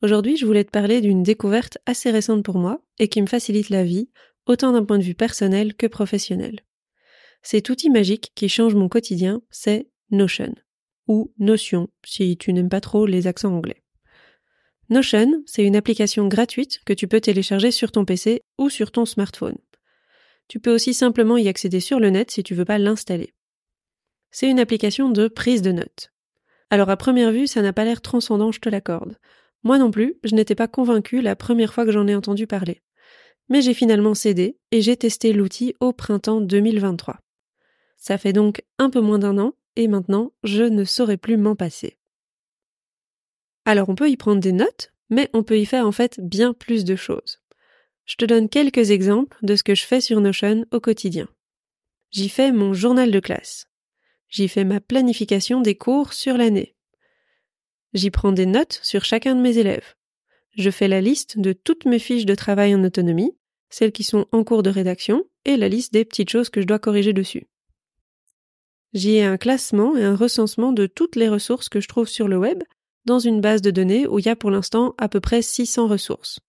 Aujourd'hui, je voulais te parler d'une découverte assez récente pour moi et qui me facilite la vie, autant d'un point de vue personnel que professionnel. Cet outil magique qui change mon quotidien, c'est Notion, ou Notion si tu n'aimes pas trop les accents anglais. Notion, c'est une application gratuite que tu peux télécharger sur ton PC ou sur ton smartphone. Tu peux aussi simplement y accéder sur le net si tu veux pas l'installer. C'est une application de prise de notes. Alors à première vue, ça n'a pas l'air transcendant, je te l'accorde. Moi non plus, je n'étais pas convaincue la première fois que j'en ai entendu parler. Mais j'ai finalement cédé et j'ai testé l'outil au printemps 2023. Ça fait donc un peu moins d'un an et maintenant je ne saurais plus m'en passer. Alors on peut y prendre des notes, mais on peut y faire en fait bien plus de choses. Je te donne quelques exemples de ce que je fais sur Notion au quotidien. J'y fais mon journal de classe. J'y fais ma planification des cours sur l'année. J'y prends des notes sur chacun de mes élèves. Je fais la liste de toutes mes fiches de travail en autonomie, celles qui sont en cours de rédaction, et la liste des petites choses que je dois corriger dessus. J'y ai un classement et un recensement de toutes les ressources que je trouve sur le web, dans une base de données où il y a pour l'instant à peu près 600 ressources.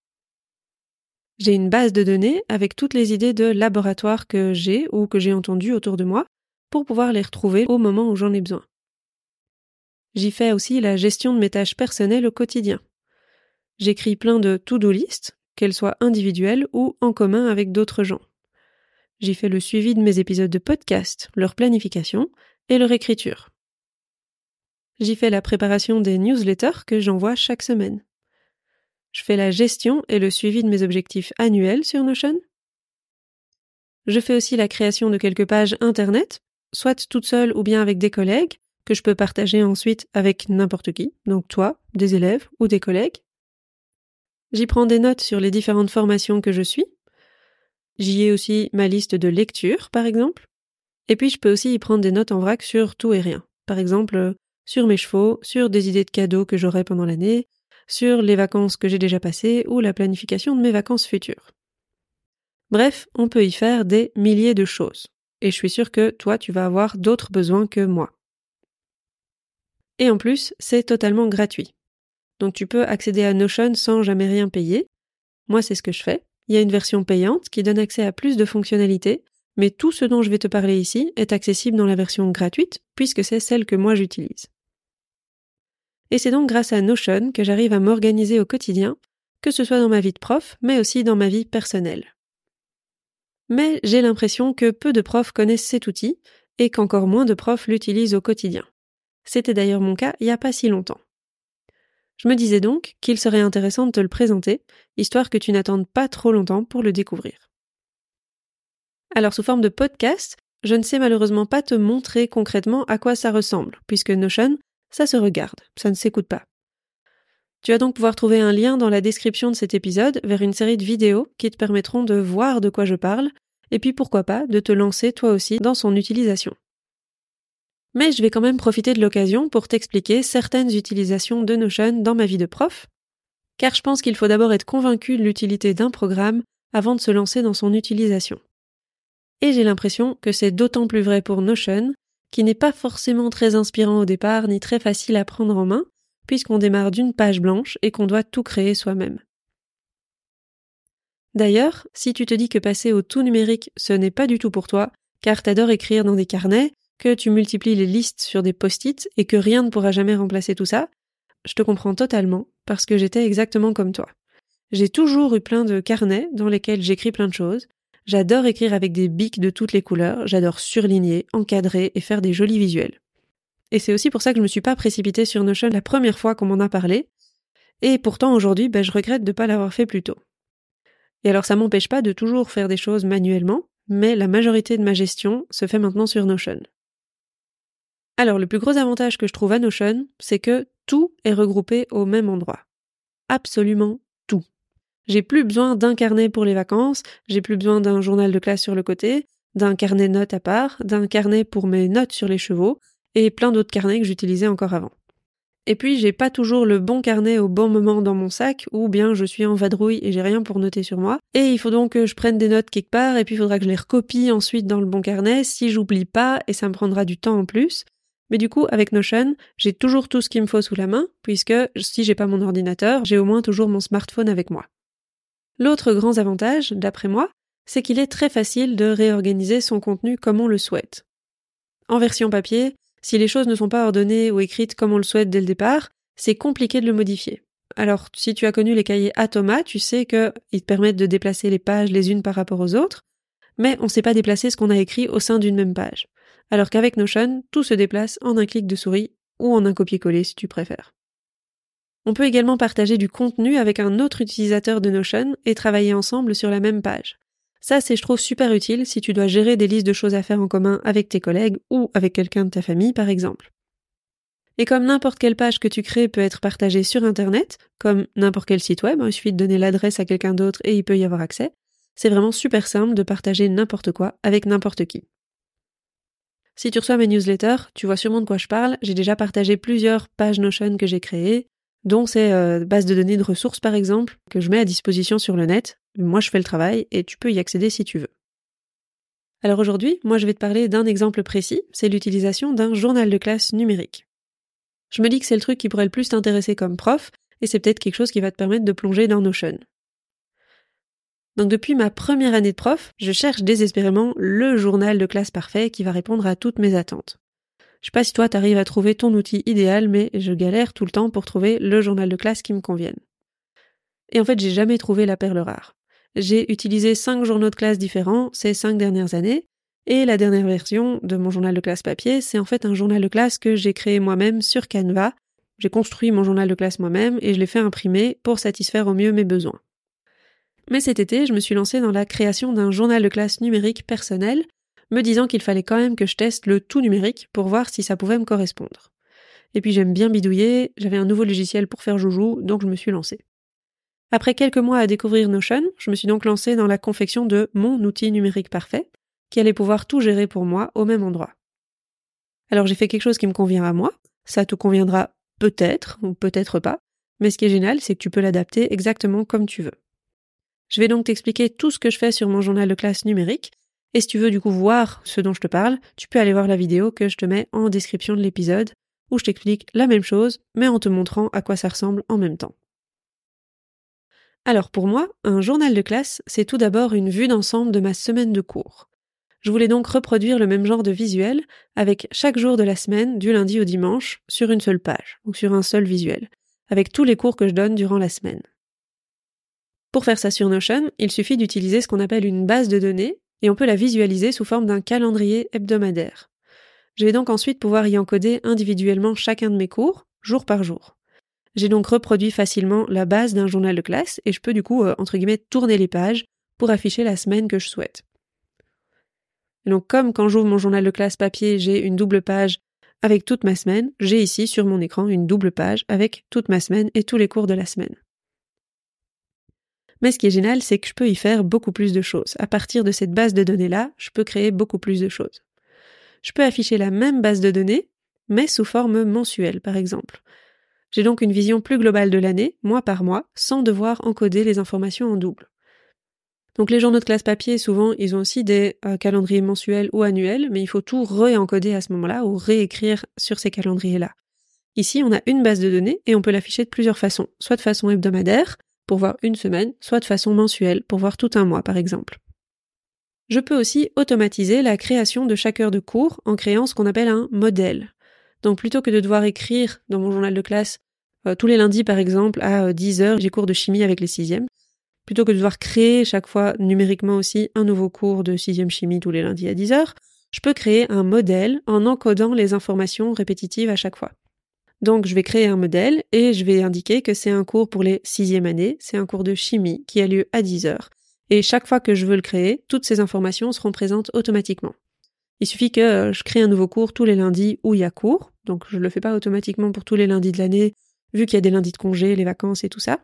J'ai une base de données avec toutes les idées de laboratoire que j'ai ou que j'ai entendues autour de moi pour pouvoir les retrouver au moment où j'en ai besoin. J'y fais aussi la gestion de mes tâches personnelles au quotidien. J'écris plein de to-do list, qu'elles soient individuelles ou en commun avec d'autres gens. J'y fais le suivi de mes épisodes de podcast, leur planification et leur écriture. J'y fais la préparation des newsletters que j'envoie chaque semaine. Je fais la gestion et le suivi de mes objectifs annuels sur Notion. Je fais aussi la création de quelques pages Internet, soit toute seule ou bien avec des collègues, que je peux partager ensuite avec n'importe qui, donc toi, des élèves ou des collègues. J'y prends des notes sur les différentes formations que je suis. J'y ai aussi ma liste de lecture, par exemple. Et puis je peux aussi y prendre des notes en vrac sur tout et rien. Par exemple, sur mes chevaux, sur des idées de cadeaux que j'aurai pendant l'année, sur les vacances que j'ai déjà passées ou la planification de mes vacances futures. Bref, on peut y faire des milliers de choses. Et je suis sûre que toi, tu vas avoir d'autres besoins que moi. Et en plus, c'est totalement gratuit. Donc tu peux accéder à Notion sans jamais rien payer. Moi, c'est ce que je fais. Il y a une version payante qui donne accès à plus de fonctionnalités, mais tout ce dont je vais te parler ici est accessible dans la version gratuite, puisque c'est celle que moi j'utilise. Et c'est donc grâce à Notion que j'arrive à m'organiser au quotidien, que ce soit dans ma vie de prof, mais aussi dans ma vie personnelle. Mais j'ai l'impression que peu de profs connaissent cet outil, et qu'encore moins de profs l'utilisent au quotidien. C'était d'ailleurs mon cas il n'y a pas si longtemps. Je me disais donc qu'il serait intéressant de te le présenter, histoire que tu n'attendes pas trop longtemps pour le découvrir. Alors sous forme de podcast, je ne sais malheureusement pas te montrer concrètement à quoi ça ressemble, puisque Notion, ça se regarde, ça ne s'écoute pas. Tu vas donc pouvoir trouver un lien dans la description de cet épisode vers une série de vidéos qui te permettront de voir de quoi je parle, et puis pourquoi pas de te lancer toi aussi dans son utilisation. Mais je vais quand même profiter de l'occasion pour t'expliquer certaines utilisations de Notion dans ma vie de prof, car je pense qu'il faut d'abord être convaincu de l'utilité d'un programme avant de se lancer dans son utilisation. Et j'ai l'impression que c'est d'autant plus vrai pour Notion, qui n'est pas forcément très inspirant au départ ni très facile à prendre en main, puisqu'on démarre d'une page blanche et qu'on doit tout créer soi-même. D'ailleurs, si tu te dis que passer au tout numérique ce n'est pas du tout pour toi, car t'adores écrire dans des carnets, que tu multiplies les listes sur des post-it et que rien ne pourra jamais remplacer tout ça, je te comprends totalement parce que j'étais exactement comme toi. J'ai toujours eu plein de carnets dans lesquels j'écris plein de choses. J'adore écrire avec des bics de toutes les couleurs, j'adore surligner, encadrer et faire des jolis visuels. Et c'est aussi pour ça que je me suis pas précipitée sur Notion la première fois qu'on m'en a parlé. Et pourtant aujourd'hui, ben, je regrette de ne pas l'avoir fait plus tôt. Et alors ça m'empêche pas de toujours faire des choses manuellement, mais la majorité de ma gestion se fait maintenant sur Notion. Alors le plus gros avantage que je trouve à Notion, c'est que tout est regroupé au même endroit. Absolument tout. J'ai plus besoin d'un carnet pour les vacances, j'ai plus besoin d'un journal de classe sur le côté, d'un carnet notes à part, d'un carnet pour mes notes sur les chevaux, et plein d'autres carnets que j'utilisais encore avant. Et puis j'ai pas toujours le bon carnet au bon moment dans mon sac, ou bien je suis en vadrouille et j'ai rien pour noter sur moi. Et il faut donc que je prenne des notes quelque part, et puis il faudra que je les recopie ensuite dans le bon carnet si j'oublie pas, et ça me prendra du temps en plus. Mais du coup, avec Notion, j'ai toujours tout ce qu'il me faut sous la main, puisque si j'ai pas mon ordinateur, j'ai au moins toujours mon smartphone avec moi. L'autre grand avantage, d'après moi, c'est qu'il est très facile de réorganiser son contenu comme on le souhaite. En version papier, si les choses ne sont pas ordonnées ou écrites comme on le souhaite dès le départ, c'est compliqué de le modifier. Alors, si tu as connu les cahiers Atoma, tu sais qu'ils te permettent de déplacer les pages les unes par rapport aux autres, mais on ne sait pas déplacer ce qu'on a écrit au sein d'une même page. Alors qu'avec Notion, tout se déplace en un clic de souris ou en un copier-coller si tu préfères. On peut également partager du contenu avec un autre utilisateur de Notion et travailler ensemble sur la même page. Ça, c'est, je trouve, super utile si tu dois gérer des listes de choses à faire en commun avec tes collègues ou avec quelqu'un de ta famille, par exemple. Et comme n'importe quelle page que tu crées peut être partagée sur Internet, comme n'importe quel site web, hein, il suffit de donner l'adresse à quelqu'un d'autre et il peut y avoir accès, c'est vraiment super simple de partager n'importe quoi avec n'importe qui. Si tu reçois mes newsletters, tu vois sûrement de quoi je parle, j'ai déjà partagé plusieurs pages Notion que j'ai créées, dont ces euh, bases de données de ressources par exemple, que je mets à disposition sur le net. Moi je fais le travail et tu peux y accéder si tu veux. Alors aujourd'hui, moi je vais te parler d'un exemple précis, c'est l'utilisation d'un journal de classe numérique. Je me dis que c'est le truc qui pourrait le plus t'intéresser comme prof, et c'est peut-être quelque chose qui va te permettre de plonger dans Notion. Donc depuis ma première année de prof, je cherche désespérément le journal de classe parfait qui va répondre à toutes mes attentes. Je sais pas si toi t'arrives à trouver ton outil idéal, mais je galère tout le temps pour trouver le journal de classe qui me convienne. Et en fait, j'ai jamais trouvé la perle rare. J'ai utilisé cinq journaux de classe différents ces cinq dernières années, et la dernière version de mon journal de classe papier, c'est en fait un journal de classe que j'ai créé moi-même sur Canva. J'ai construit mon journal de classe moi-même et je l'ai fait imprimer pour satisfaire au mieux mes besoins. Mais cet été, je me suis lancée dans la création d'un journal de classe numérique personnel me disant qu'il fallait quand même que je teste le tout numérique pour voir si ça pouvait me correspondre. Et puis j'aime bien bidouiller, j'avais un nouveau logiciel pour faire joujou, donc je me suis lancée. Après quelques mois à découvrir Notion, je me suis donc lancée dans la confection de mon outil numérique parfait, qui allait pouvoir tout gérer pour moi au même endroit. Alors j'ai fait quelque chose qui me convient à moi, ça te conviendra peut-être ou peut-être pas, mais ce qui est génial, c'est que tu peux l'adapter exactement comme tu veux. Je vais donc t'expliquer tout ce que je fais sur mon journal de classe numérique, et si tu veux du coup voir ce dont je te parle, tu peux aller voir la vidéo que je te mets en description de l'épisode, où je t'explique la même chose, mais en te montrant à quoi ça ressemble en même temps. Alors pour moi, un journal de classe, c'est tout d'abord une vue d'ensemble de ma semaine de cours. Je voulais donc reproduire le même genre de visuel avec chaque jour de la semaine, du lundi au dimanche, sur une seule page, ou sur un seul visuel, avec tous les cours que je donne durant la semaine. Pour faire ça sur Notion, il suffit d'utiliser ce qu'on appelle une base de données et on peut la visualiser sous forme d'un calendrier hebdomadaire. Je vais donc ensuite pouvoir y encoder individuellement chacun de mes cours, jour par jour. J'ai donc reproduit facilement la base d'un journal de classe et je peux du coup, euh, entre guillemets, tourner les pages pour afficher la semaine que je souhaite. Donc comme quand j'ouvre mon journal de classe papier, j'ai une double page avec toute ma semaine, j'ai ici sur mon écran une double page avec toute ma semaine et tous les cours de la semaine. Mais ce qui est génial, c'est que je peux y faire beaucoup plus de choses. À partir de cette base de données-là, je peux créer beaucoup plus de choses. Je peux afficher la même base de données, mais sous forme mensuelle, par exemple. J'ai donc une vision plus globale de l'année, mois par mois, sans devoir encoder les informations en double. Donc les journaux de classe papier, souvent, ils ont aussi des euh, calendriers mensuels ou annuels, mais il faut tout réencoder à ce moment-là ou réécrire sur ces calendriers-là. Ici, on a une base de données et on peut l'afficher de plusieurs façons, soit de façon hebdomadaire, pour voir une semaine, soit de façon mensuelle pour voir tout un mois par exemple. Je peux aussi automatiser la création de chaque heure de cours en créant ce qu'on appelle un modèle. Donc plutôt que de devoir écrire dans mon journal de classe euh, tous les lundis par exemple à 10 euh, j'ai cours de chimie avec les sixièmes, plutôt que de devoir créer chaque fois numériquement aussi un nouveau cours de sixième chimie tous les lundis à 10 heures, je peux créer un modèle en encodant les informations répétitives à chaque fois. Donc je vais créer un modèle et je vais indiquer que c'est un cours pour les sixième années, c'est un cours de chimie qui a lieu à 10 heures. Et chaque fois que je veux le créer, toutes ces informations seront présentes automatiquement. Il suffit que euh, je crée un nouveau cours tous les lundis où il y a cours, donc je ne le fais pas automatiquement pour tous les lundis de l'année, vu qu'il y a des lundis de congé, les vacances et tout ça.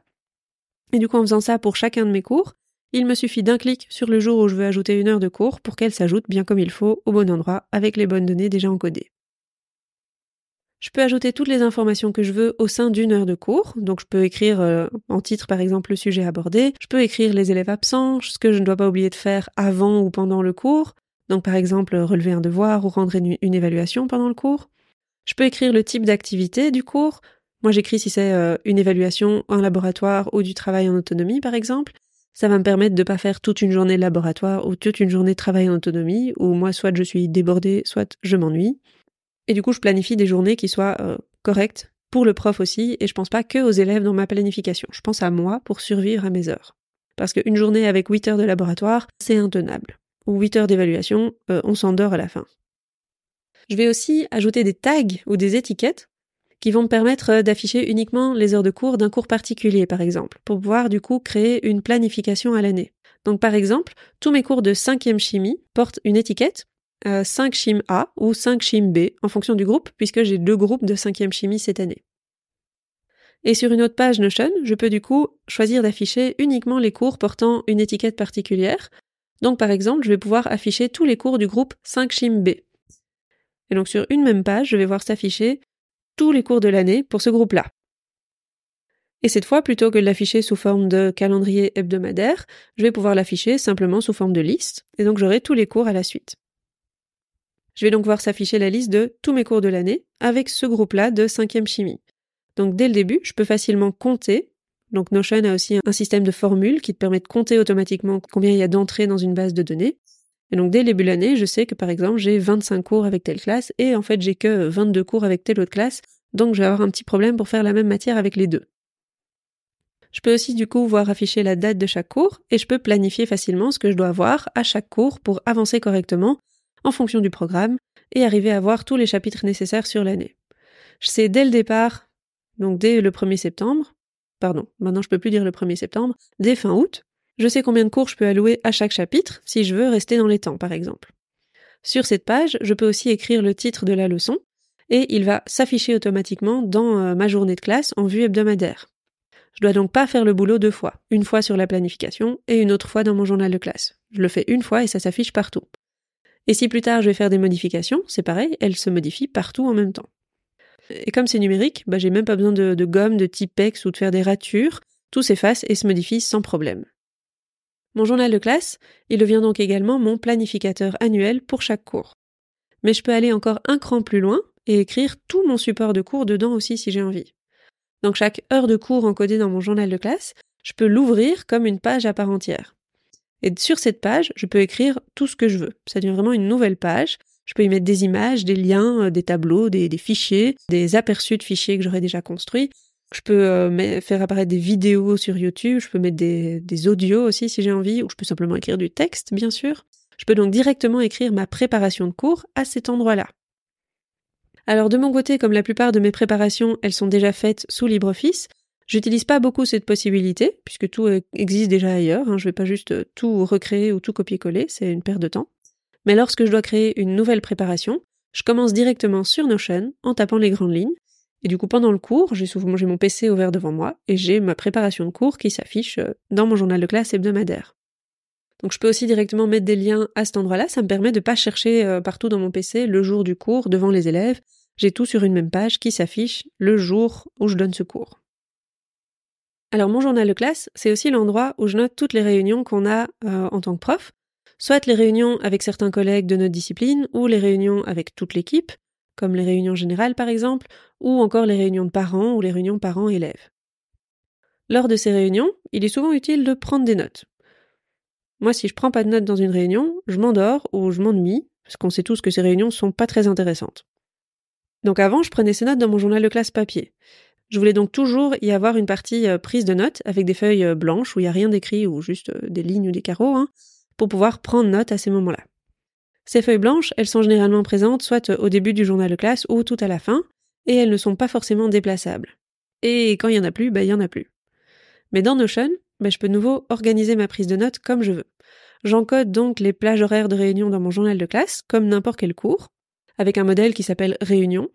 Et du coup, en faisant ça pour chacun de mes cours, il me suffit d'un clic sur le jour où je veux ajouter une heure de cours pour qu'elle s'ajoute bien comme il faut au bon endroit avec les bonnes données déjà encodées. Je peux ajouter toutes les informations que je veux au sein d'une heure de cours. Donc je peux écrire euh, en titre par exemple le sujet abordé. Je peux écrire les élèves absents, ce que je ne dois pas oublier de faire avant ou pendant le cours. Donc par exemple relever un devoir ou rendre une, évaluation pendant le cours. Je peux écrire le type d'activité du cours. Moi j'écris si c'est euh, une évaluation, un laboratoire ou du travail en autonomie par exemple. Ça va me permettre de pas faire toute une journée de laboratoire ou toute une journée de travail en autonomie où moi soit je suis débordée, soit je m'ennuie. Et du coup, je planifie des journées qui soient euh, correctes pour le prof aussi, et je pense pas que aux élèves dans ma planification. Je pense à moi pour survivre à mes heures. Parce qu'une journée avec 8 heures de laboratoire, c'est intenable. Ou 8 heures d'évaluation, euh, on s'endort à la fin. Je vais aussi ajouter des tags ou des étiquettes qui vont me permettre euh, d'afficher uniquement les heures de cours d'un cours particulier, par exemple, pour pouvoir du coup créer une planification à l'année. Donc par exemple, tous mes cours de cinquième chimie portent une étiquette 5 euh, chim A ou 5 chim B en fonction du groupe, puisque j'ai deux groupes de 5e chimie cette année. Et sur une autre page Notion, je peux du coup choisir d'afficher uniquement les cours portant une étiquette particulière. Donc par exemple, je vais pouvoir afficher tous les cours du groupe 5 chim B. Et donc sur une même page, je vais voir s'afficher tous les cours de l'année pour ce groupe-là. Et cette fois, plutôt que de l'afficher sous forme de calendrier hebdomadaire, je vais pouvoir l'afficher simplement sous forme de liste, et donc j'aurai tous les cours à la suite. Je vais donc voir s'afficher la liste de tous mes cours de l'année avec ce groupe-là de cinquième chimie. Donc dès le début, je peux facilement compter. Donc Notion a aussi un système de formules qui te permet de compter automatiquement combien il y a d'entrées dans une base de données. Et donc dès le début de l'année, je sais que par exemple j'ai 25 cours avec telle classe et en fait j'ai que 22 cours avec telle autre classe, donc je vais avoir un petit problème pour faire la même matière avec les deux. Je peux aussi du coup voir afficher la date de chaque cours et je peux planifier facilement ce que je dois voir à chaque cours pour avancer correctement en fonction du programme et arriver à voir tous les chapitres nécessaires sur l'année. Je sais dès le départ, donc dès le 1er septembre, pardon, maintenant je peux plus dire le 1er septembre, dès fin août, je sais combien de cours je peux allouer à chaque chapitre si je veux rester dans les temps par exemple. Sur cette page, je peux aussi écrire le titre de la leçon et il va s'afficher automatiquement dans euh, ma journée de classe en vue hebdomadaire. Je dois donc pas faire le boulot deux fois, une fois sur la planification et une autre fois dans mon journal de classe. Je le fais une fois et ça s'affiche partout. Et si plus tard je vais faire des modifications, c'est pareil, elles se modifient partout en même temps. Et comme c'est numérique, bah, j'ai même pas besoin de, de gomme, de Tipex ou de faire des ratures, tout s'efface et se modifie sans problème. Mon journal de classe, il devient donc également mon planificateur annuel pour chaque cours. Mais je peux aller encore un cran plus loin et écrire tout mon support de cours dedans aussi si j'ai envie. Donc chaque heure de cours encodée dans mon journal de classe, je peux l'ouvrir comme une page à part entière. Et sur cette page, je peux écrire tout ce que je veux. Ça devient vraiment une nouvelle page. Je peux y mettre des images, des liens, euh, des tableaux, des, fichiers, des aperçus de fichiers que j'aurais déjà construits. Je peux euh, faire apparaître des vidéos sur YouTube, je peux mettre des, des audios aussi si j'ai envie, ou je peux simplement écrire du texte, bien sûr. Je peux donc directement écrire ma préparation de cours à cet endroit-là. Alors de mon côté, comme la plupart de mes préparations, elles sont déjà faites sous LibreOffice, J'utilise pas beaucoup cette possibilité, puisque tout existe déjà ailleurs. Hein. Je vais pas juste euh, tout recréer ou tout copier-coller, c'est une perte de temps. Mais lorsque je dois créer une nouvelle préparation, je commence directement sur Notion en tapant les grandes lignes. Et du coup, pendant le cours, j'ai souvent mon PC ouvert devant moi et j'ai ma préparation de cours qui s'affiche euh, dans mon journal de classe hebdomadaire. Donc je peux aussi directement mettre des liens à cet endroit-là, ça me permet de pas chercher euh, partout dans mon PC le jour du cours devant les élèves. J'ai tout sur une même page qui s'affiche le jour où je donne ce cours. Alors mon journal de classe, c'est aussi l'endroit où je note toutes les réunions qu'on a euh, en tant que prof, soit les réunions avec certains collègues de notre discipline, ou les réunions avec toute l'équipe, comme les réunions générales par exemple, ou encore les réunions de parents ou les réunions parents-élèves. Lors de ces réunions, il est souvent utile de prendre des notes. Moi, si je prends pas de notes dans une réunion, je m'endors ou je m'ennuie, parce qu'on sait tous que ces réunions sont pas très intéressantes. Donc avant, je prenais ces notes dans mon journal de classe papier. Je voulais donc toujours y avoir une partie euh, prise de notes avec des feuilles euh, blanches où il n'y a rien d'écrit ou juste euh, des lignes ou des carreaux, hein, pour pouvoir prendre note à ces moments-là. Ces feuilles blanches, elles sont généralement présentes soit au début du journal de classe ou tout à la fin, et elles ne sont pas forcément déplaçables. Et quand il y en a plus, bah il y en a plus. Mais dans Notion, bah, je peux de nouveau organiser ma prise de notes comme je veux. J'encode donc les plages horaires de réunion dans mon journal de classe, comme n'importe quel cours, avec un modèle qui s'appelle réunion,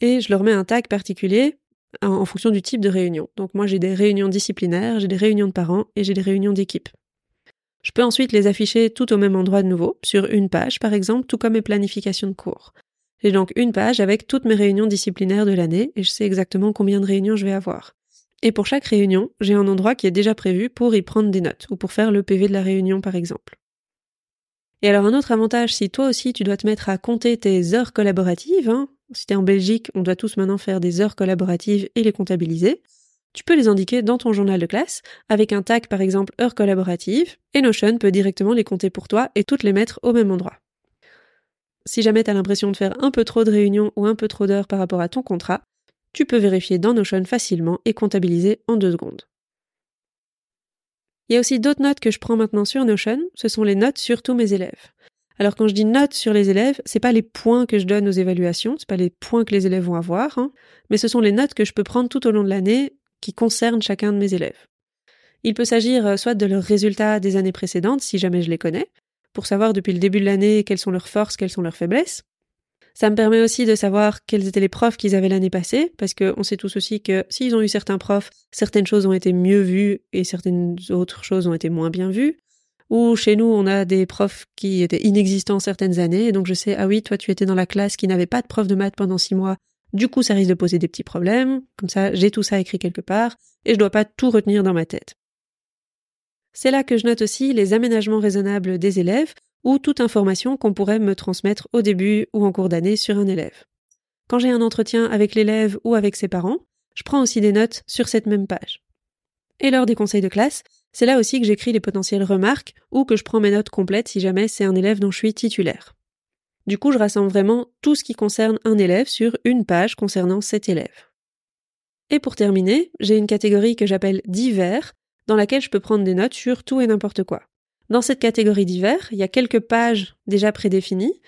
et je leur mets un tag particulier en fonction du type de réunion. Donc moi j'ai des réunions disciplinaires, j'ai des réunions de parents et j'ai des réunions d'équipe. Je peux ensuite les afficher tout au même endroit de nouveau, sur une page par exemple, tout comme mes planifications de cours. J'ai donc une page avec toutes mes réunions disciplinaires de l'année et je sais exactement combien de réunions je vais avoir. Et pour chaque réunion, j'ai un endroit qui est déjà prévu pour y prendre des notes ou pour faire le PV de la réunion par exemple. Et alors un autre avantage, si toi aussi tu dois te mettre à compter tes heures collaboratives, hein, si t'es en Belgique, on doit tous maintenant faire des heures collaboratives et les comptabiliser, tu peux les indiquer dans ton journal de classe avec un tag par exemple heures collaboratives et Notion peut directement les compter pour toi et toutes les mettre au même endroit. Si jamais tu as l'impression de faire un peu trop de réunions ou un peu trop d'heures par rapport à ton contrat, tu peux vérifier dans Notion facilement et comptabiliser en deux secondes. Il y a aussi d'autres notes que je prends maintenant sur Notion, ce sont les notes sur tous mes élèves. Alors quand je dis notes sur les élèves, c'est pas les points que je donne aux évaluations, c'est pas les points que les élèves vont avoir, hein, mais ce sont les notes que je peux prendre tout au long de l'année qui concernent chacun de mes élèves. Il peut s'agir euh, soit de leurs résultats des années précédentes, si jamais je les connais, pour savoir depuis le début de l'année quelles sont leurs forces, quelles sont leurs faiblesses, ça me permet aussi de savoir quels étaient les profs qu'ils avaient l'année passée, parce qu'on sait tous aussi que s'ils ont eu certains profs, certaines choses ont été mieux vues et certaines autres choses ont été moins bien vues. Ou chez nous, on a des profs qui étaient inexistants certaines années, et donc je sais, ah oui, toi tu étais dans la classe qui n'avait pas de prof de maths pendant six mois, du coup ça risque de poser des petits problèmes, comme ça j'ai tout ça écrit quelque part, et je dois pas tout retenir dans ma tête. C'est là que je note aussi les aménagements raisonnables des élèves, ou toute information qu'on pourrait me transmettre au début ou en cours d'année sur un élève. Quand j'ai un entretien avec l'élève ou avec ses parents, je prends aussi des notes sur cette même page. Et lors des conseils de classe, c'est là aussi que j'écris les potentielles remarques ou que je prends mes notes complètes si jamais c'est un élève dont je suis titulaire. Du coup, je rassemble vraiment tout ce qui concerne un élève sur une page concernant cet élève. Et pour terminer, j'ai une catégorie que j'appelle divers, dans laquelle je peux prendre des notes sur tout et n'importe quoi. Dans cette catégorie divers, il y a quelques pages déjà prédéfinies.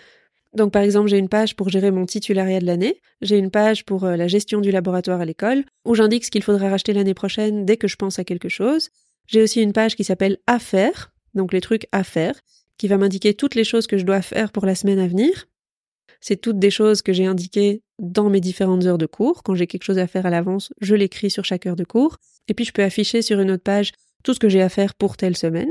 Donc par exemple, j'ai une page pour gérer mon titulariat de l'année, j'ai une page pour euh, la gestion du laboratoire à l'école, où j'indique ce qu'il faudra racheter l'année prochaine dès que je pense à quelque chose. J'ai aussi une page qui s'appelle à faire, donc les trucs à faire, qui va m'indiquer toutes les choses que je dois faire pour la semaine à venir. C'est toutes des choses que j'ai indiquées dans mes différentes heures de cours. Quand j'ai quelque chose à faire à l'avance, je l'écris sur chaque heure de cours. Et puis je peux afficher sur une autre page tout ce que j'ai à faire pour telle semaine.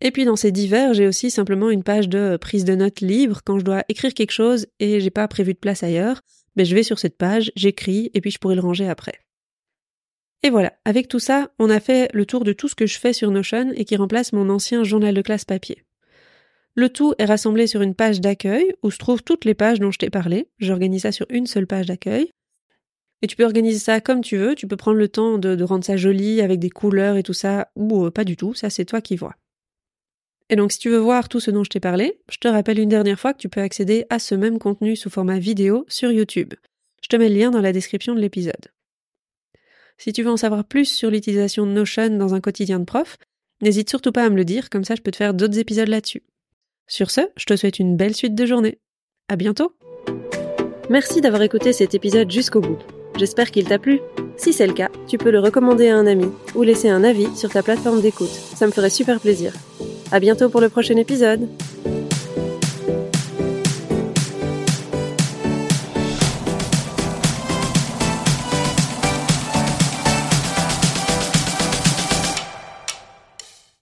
Et puis dans ces divers, j'ai aussi simplement une page de prise de notes libre quand je dois écrire quelque chose et j'ai pas prévu de place ailleurs. Mais ben, je vais sur cette page, j'écris et puis je pourrai le ranger après. Et voilà, avec tout ça, on a fait le tour de tout ce que je fais sur Notion et qui remplace mon ancien journal de classe papier. Le tout est rassemblé sur une page d'accueil où se trouvent toutes les pages dont je t'ai parlé. J'organise ça sur une seule page d'accueil. Et tu peux organiser ça comme tu veux, tu peux prendre le temps de, rendre ça joli avec des couleurs et tout ça, ou euh, pas du tout, ça c'est toi qui vois. Et donc si tu veux voir tout ce dont je t'ai parlé, je te rappelle une dernière fois que tu peux accéder à ce même contenu sous format vidéo sur YouTube. Je te mets le lien dans la description de l'épisode. Si tu veux en savoir plus sur l'utilisation de Notion dans un quotidien de prof, n'hésite surtout pas à me le dire, comme ça je peux te faire d'autres épisodes là-dessus. Sur ce, je te souhaite une belle suite de journée. À bientôt! Merci d'avoir écouté cet épisode jusqu'au bout. J'espère qu'il t'a plu. Si c'est le cas, tu peux le recommander à un ami ou laisser un avis sur ta plateforme d'écoute. Ça me ferait super plaisir. À bientôt pour le prochain épisode.